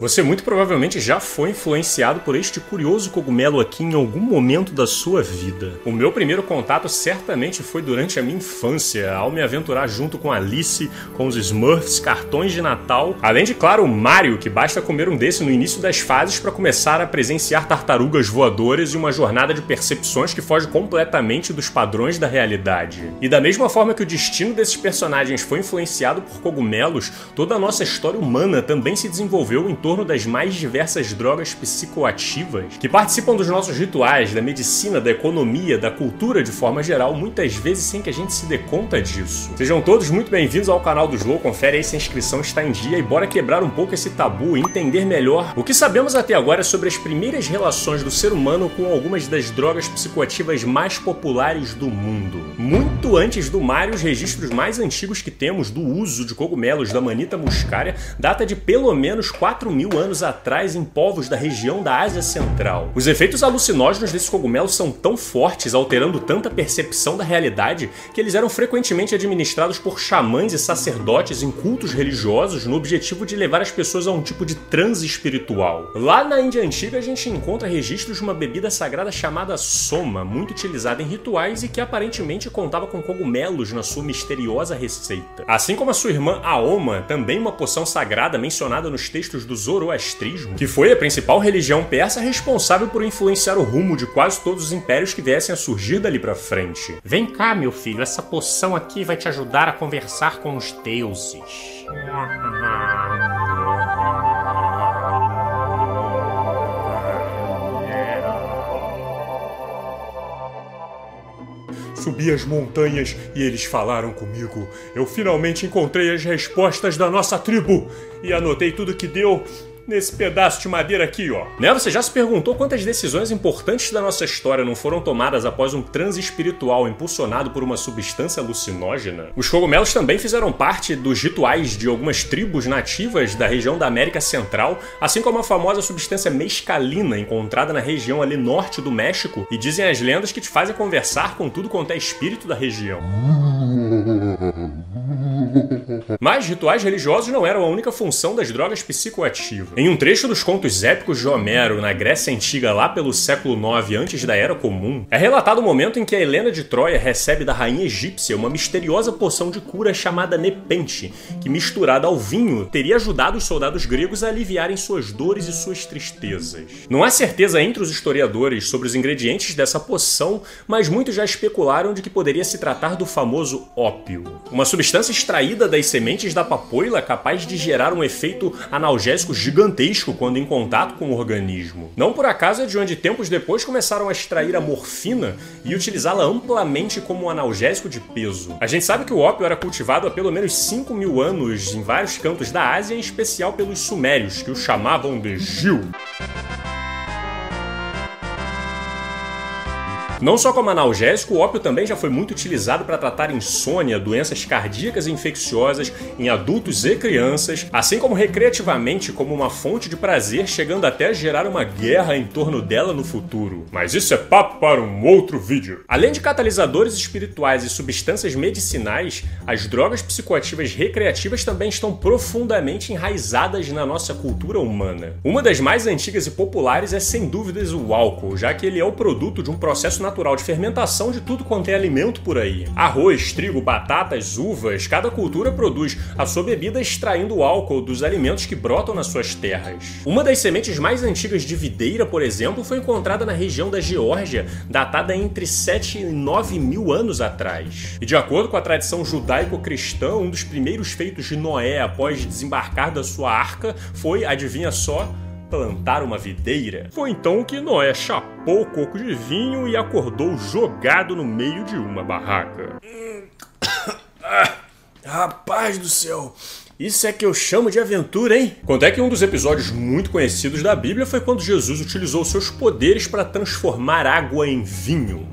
Você muito provavelmente já foi influenciado por este curioso cogumelo aqui em algum momento da sua vida. O meu primeiro contato certamente foi durante a minha infância, ao me aventurar junto com Alice, com os Smurfs, cartões de Natal, além de, claro, o Mario, que basta comer um desse no início das fases para começar a presenciar tartarugas voadoras e uma jornada de percepções que foge completamente dos padrões da realidade. E da mesma forma que o destino desses personagens foi influenciado por cogumelos, toda a nossa história humana também se desenvolveu em torno torno das mais diversas drogas psicoativas que participam dos nossos rituais, da medicina, da economia, da cultura de forma geral, muitas vezes sem que a gente se dê conta disso. Sejam todos muito bem-vindos ao canal do Slow, confere aí se a inscrição está em dia e bora quebrar um pouco esse tabu e entender melhor o que sabemos até agora sobre as primeiras relações do ser humano com algumas das drogas psicoativas mais populares do mundo. Muito antes do mar, os registros mais antigos que temos do uso de cogumelos da manita muscária data de pelo menos 4 mil anos atrás em povos da região da Ásia Central. Os efeitos alucinógenos desses cogumelos são tão fortes, alterando tanta percepção da realidade, que eles eram frequentemente administrados por xamãs e sacerdotes em cultos religiosos no objetivo de levar as pessoas a um tipo de transe espiritual. Lá na Índia Antiga a gente encontra registros de uma bebida sagrada chamada soma, muito utilizada em rituais e que aparentemente contava com cogumelos na sua misteriosa receita. Assim como a sua irmã Aoma, também uma poção sagrada mencionada nos textos dos zoroastrismo, que foi a principal religião persa responsável por influenciar o rumo de quase todos os impérios que viessem a surgir dali para frente. Vem cá, meu filho, essa poção aqui vai te ajudar a conversar com os deuses. Subi as montanhas e eles falaram comigo. Eu finalmente encontrei as respostas da nossa tribo e anotei tudo que deu nesse pedaço de madeira aqui, ó. Né, você já se perguntou quantas decisões importantes da nossa história não foram tomadas após um transe espiritual impulsionado por uma substância alucinógena? Os cogumelos também fizeram parte dos rituais de algumas tribos nativas da região da América Central, assim como a famosa substância mescalina encontrada na região ali norte do México, e dizem as lendas que te fazem conversar com tudo quanto é espírito da região. Mas rituais religiosos não eram a única função das drogas psicoativas. Em um trecho dos contos épicos de Homero, na Grécia Antiga, lá pelo século IX antes da Era Comum, é relatado o momento em que a Helena de Troia recebe da rainha egípcia uma misteriosa poção de cura chamada Nepente, que misturada ao vinho teria ajudado os soldados gregos a aliviarem suas dores e suas tristezas. Não há certeza entre os historiadores sobre os ingredientes dessa poção, mas muitos já especularam de que poderia se tratar do famoso ópio, uma substância extraída das sementes da papoila capaz de gerar um efeito analgésico gigantesco quando em contato com o organismo. Não por acaso é de onde tempos depois começaram a extrair a morfina e utilizá-la amplamente como um analgésico de peso. A gente sabe que o ópio era cultivado há pelo menos 5 mil anos em vários cantos da Ásia, em especial pelos sumérios, que o chamavam de Gil. Não só como analgésico, o ópio também já foi muito utilizado para tratar insônia, doenças cardíacas e infecciosas em adultos e crianças, assim como recreativamente como uma fonte de prazer, chegando até a gerar uma guerra em torno dela no futuro. Mas isso é papo para um outro vídeo. Além de catalisadores espirituais e substâncias medicinais, as drogas psicoativas recreativas também estão profundamente enraizadas na nossa cultura humana. Uma das mais antigas e populares é sem dúvidas o álcool, já que ele é o produto de um processo natural de fermentação de tudo quanto é alimento por aí. Arroz, trigo, batatas, uvas, cada cultura produz a sua bebida extraindo o álcool dos alimentos que brotam nas suas terras. Uma das sementes mais antigas de videira, por exemplo, foi encontrada na região da Geórgia, datada entre 7 e 9 mil anos atrás. E de acordo com a tradição judaico-cristã, um dos primeiros feitos de Noé após desembarcar da sua arca foi, adivinha só, plantar uma videira. Foi então que Noé chapou o coco de vinho e acordou jogado no meio de uma barraca. rapaz do céu! Isso é que eu chamo de aventura, hein? Quando é que um dos episódios muito conhecidos da Bíblia foi quando Jesus utilizou seus poderes para transformar água em vinho.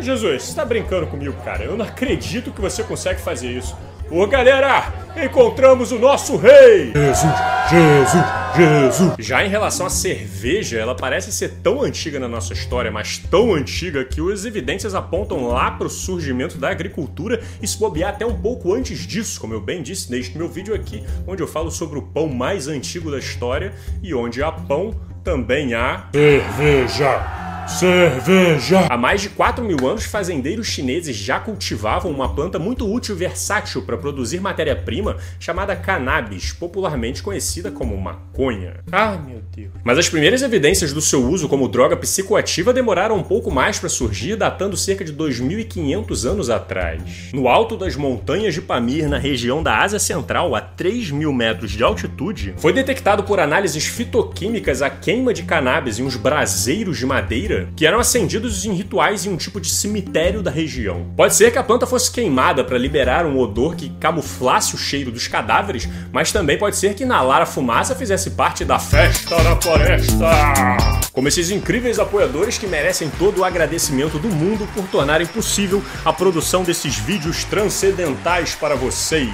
Jesus, você tá brincando comigo, cara? Eu não acredito que você consegue fazer isso. Ô galera, encontramos o nosso rei! Jesus, Jesus, Jesus. Já em relação à cerveja, ela parece ser tão antiga na nossa história, mas tão antiga que as evidências apontam lá para o surgimento da agricultura e se bobear até um pouco antes disso, como eu bem disse neste meu vídeo aqui, onde eu falo sobre o pão mais antigo da história e onde há pão também há cerveja. Cerveja! Há mais de 4 mil anos, fazendeiros chineses já cultivavam uma planta muito útil e versátil para produzir matéria-prima chamada cannabis, popularmente conhecida como maconha. Ai meu Deus. Mas as primeiras evidências do seu uso como droga psicoativa demoraram um pouco mais para surgir, datando cerca de 2.500 anos atrás. No alto das montanhas de Pamir, na região da Ásia Central, a 3 mil metros de altitude, foi detectado por análises fitoquímicas a queima de cannabis em uns braseiros de madeira que eram acendidos em rituais em um tipo de cemitério da região. Pode ser que a planta fosse queimada para liberar um odor que camuflasse o cheiro dos cadáveres, mas também pode ser que inalar a fumaça fizesse parte da festa na floresta. Como esses incríveis apoiadores que merecem todo o agradecimento do mundo por tornarem possível a produção desses vídeos transcendentais para vocês.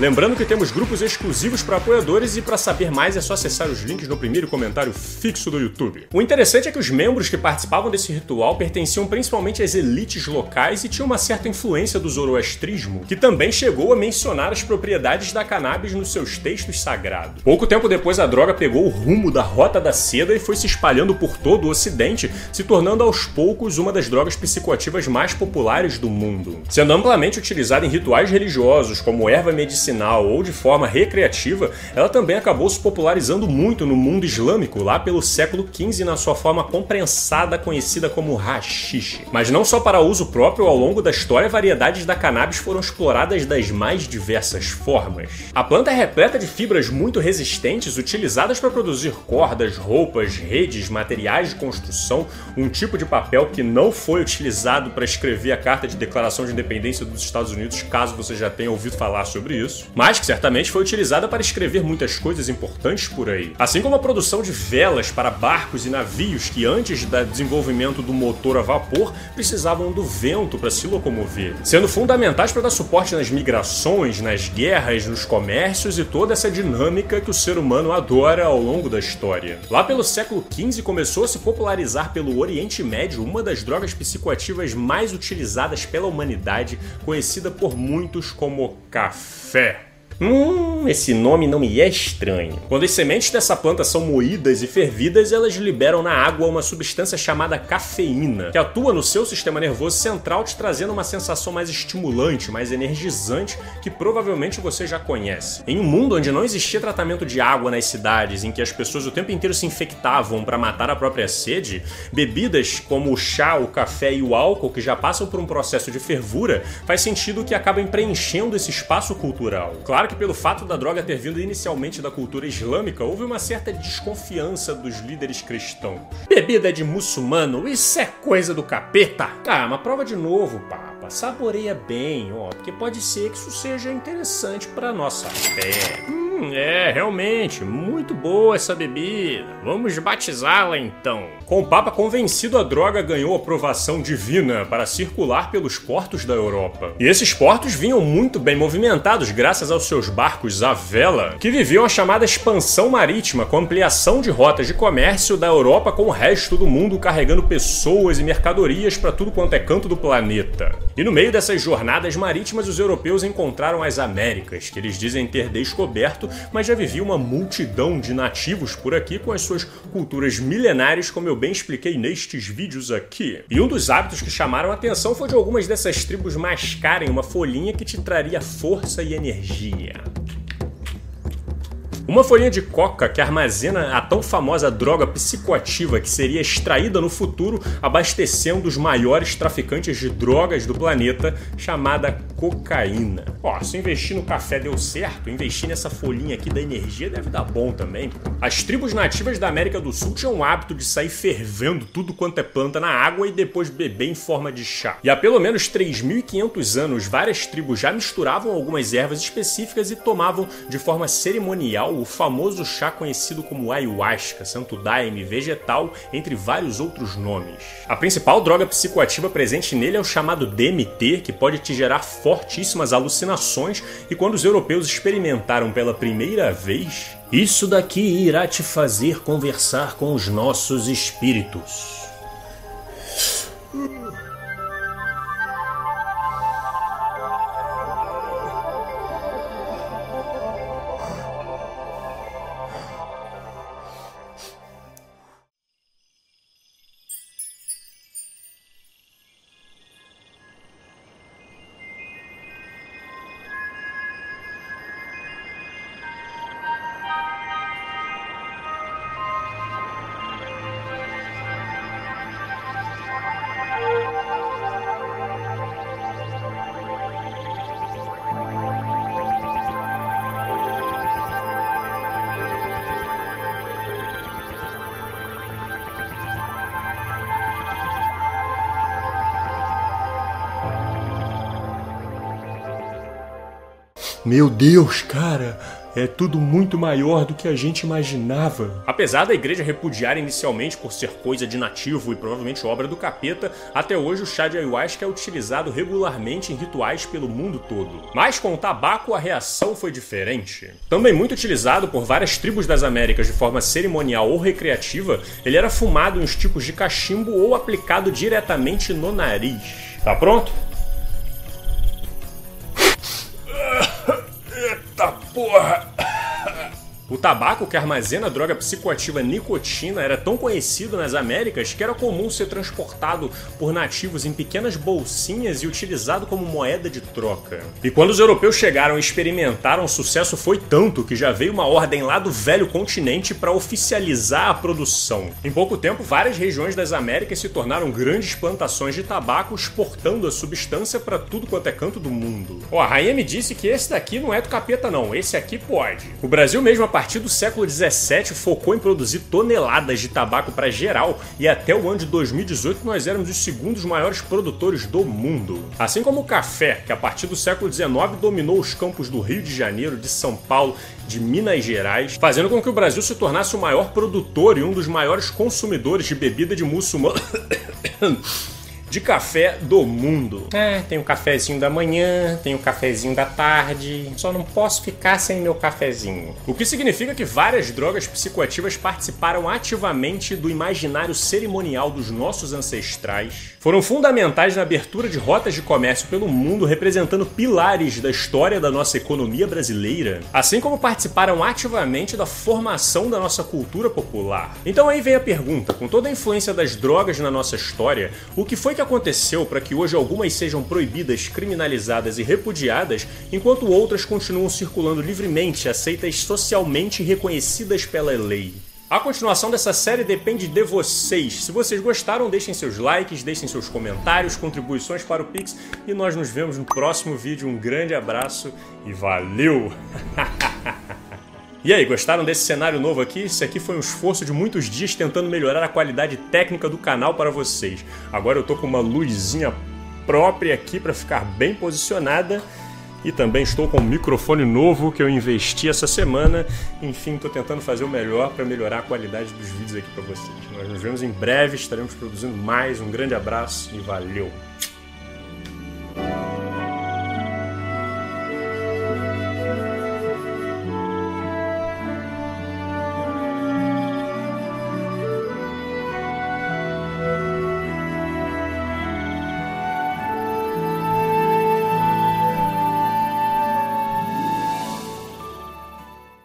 Lembrando que temos grupos exclusivos para apoiadores e para saber mais é só acessar os links no primeiro comentário fixo do YouTube. O interessante é que os membros que participavam desse ritual pertenciam principalmente às elites locais e tinham uma certa influência do zoroastrismo, que também chegou a mencionar as propriedades da cannabis nos seus textos sagrados. Pouco tempo depois a droga pegou o rumo da Rota da Seda e foi se espalhando por todo o ocidente, se tornando aos poucos uma das drogas psicoativas mais populares do mundo. Sendo amplamente utilizada em rituais religiosos como erva medicinal ou de forma recreativa, ela também acabou se popularizando muito no mundo islâmico lá pelo século XV na sua forma comprensada conhecida como hashish. Mas não só para uso próprio, ao longo da história, variedades da cannabis foram exploradas das mais diversas formas. A planta é repleta de fibras muito resistentes utilizadas para produzir cordas, roupas, redes, materiais de construção, um tipo de papel que não foi utilizado para escrever a Carta de Declaração de Independência dos Estados Unidos, caso você já tenha ouvido falar sobre isso mas que certamente foi utilizada para escrever muitas coisas importantes por aí. Assim como a produção de velas para barcos e navios que antes do desenvolvimento do motor a vapor precisavam do vento para se locomover, sendo fundamentais para dar suporte nas migrações, nas guerras, nos comércios e toda essa dinâmica que o ser humano adora ao longo da história. Lá pelo século XV começou a se popularizar pelo Oriente Médio uma das drogas psicoativas mais utilizadas pela humanidade, conhecida por muitos como café. Hum, esse nome não me é estranho. Quando as sementes dessa planta são moídas e fervidas, elas liberam na água uma substância chamada cafeína, que atua no seu sistema nervoso central, te trazendo uma sensação mais estimulante, mais energizante, que provavelmente você já conhece. Em um mundo onde não existia tratamento de água nas cidades, em que as pessoas o tempo inteiro se infectavam para matar a própria sede, bebidas como o chá, o café e o álcool, que já passam por um processo de fervura, faz sentido que acabem preenchendo esse espaço cultural. Claro que pelo fato da droga ter vindo inicialmente da cultura islâmica, houve uma certa desconfiança dos líderes cristãos. Bebida de muçulmano, isso é coisa do capeta? Ah, uma prova de novo, papa. Saboreia bem, ó, porque pode ser que isso seja interessante para nossa fé. Hum, é, realmente, muito boa essa bebida. Vamos batizá-la então. Com o Papa convencido, a droga ganhou aprovação divina para circular pelos portos da Europa. E esses portos vinham muito bem movimentados graças aos seus barcos à vela, que viviam a chamada expansão marítima, com ampliação de rotas de comércio da Europa com o resto do mundo, carregando pessoas e mercadorias para tudo quanto é canto do planeta. E no meio dessas jornadas marítimas, os europeus encontraram as Américas, que eles dizem ter descoberto mas já vivia uma multidão de nativos por aqui com as suas culturas milenares, como eu bem expliquei nestes vídeos aqui. E um dos hábitos que chamaram a atenção foi de algumas dessas tribos mascarem uma folhinha que te traria força e energia. Uma folhinha de coca que armazena a tão famosa droga psicoativa que seria extraída no futuro, abastecendo os maiores traficantes de drogas do planeta, chamada cocaína. Ó, se investir no café deu certo, investir nessa folhinha aqui da energia deve dar bom também. As tribos nativas da América do Sul tinham o hábito de sair fervendo tudo quanto é planta na água e depois beber em forma de chá. E há pelo menos 3.500 anos, várias tribos já misturavam algumas ervas específicas e tomavam de forma cerimonial o famoso chá conhecido como ayahuasca, santo daime, vegetal, entre vários outros nomes. A principal droga psicoativa presente nele é o chamado DMT, que pode te gerar fortíssimas alucinações, e quando os europeus experimentaram pela primeira vez, Isso daqui irá te fazer conversar com os nossos espíritos. Meu Deus, cara, é tudo muito maior do que a gente imaginava. Apesar da igreja repudiar inicialmente por ser coisa de nativo e provavelmente obra do capeta, até hoje o chá de ayahuasca é utilizado regularmente em rituais pelo mundo todo. Mas com o tabaco a reação foi diferente. Também muito utilizado por várias tribos das Américas de forma cerimonial ou recreativa, ele era fumado em uns tipos de cachimbo ou aplicado diretamente no nariz. Tá pronto? Porra! O tabaco que armazena a droga psicoativa nicotina era tão conhecido nas Américas que era comum ser transportado por nativos em pequenas bolsinhas e utilizado como moeda de troca. E quando os europeus chegaram e experimentaram, o sucesso foi tanto que já veio uma ordem lá do velho continente para oficializar a produção. Em pouco tempo, várias regiões das Américas se tornaram grandes plantações de tabaco, exportando a substância para tudo quanto é canto do mundo. Ó, a rainha me disse que esse daqui não é do capeta não, esse aqui pode. O Brasil mesmo partir do século 17 focou em produzir toneladas de tabaco para geral e até o ano de 2018 nós éramos os segundos maiores produtores do mundo. Assim como o café, que a partir do século 19 dominou os campos do Rio de Janeiro, de São Paulo, de Minas Gerais, fazendo com que o Brasil se tornasse o maior produtor e um dos maiores consumidores de bebida de muçulmano. de café do mundo. É, tem o cafezinho da manhã, tem o cafezinho da tarde. Só não posso ficar sem meu cafezinho. O que significa que várias drogas psicoativas participaram ativamente do imaginário cerimonial dos nossos ancestrais. Foram fundamentais na abertura de rotas de comércio pelo mundo, representando pilares da história da nossa economia brasileira, assim como participaram ativamente da formação da nossa cultura popular. Então aí vem a pergunta: com toda a influência das drogas na nossa história, o que foi que aconteceu para que hoje algumas sejam proibidas, criminalizadas e repudiadas, enquanto outras continuam circulando livremente, aceitas socialmente reconhecidas pela lei? A continuação dessa série depende de vocês. Se vocês gostaram, deixem seus likes, deixem seus comentários, contribuições para o Pix e nós nos vemos no próximo vídeo. Um grande abraço e valeu! E aí, gostaram desse cenário novo aqui? Esse aqui foi um esforço de muitos dias tentando melhorar a qualidade técnica do canal para vocês. Agora eu tô com uma luzinha própria aqui para ficar bem posicionada e também estou com um microfone novo que eu investi essa semana. Enfim, estou tentando fazer o melhor para melhorar a qualidade dos vídeos aqui para vocês. Nós nos vemos em breve, estaremos produzindo mais. Um grande abraço e valeu!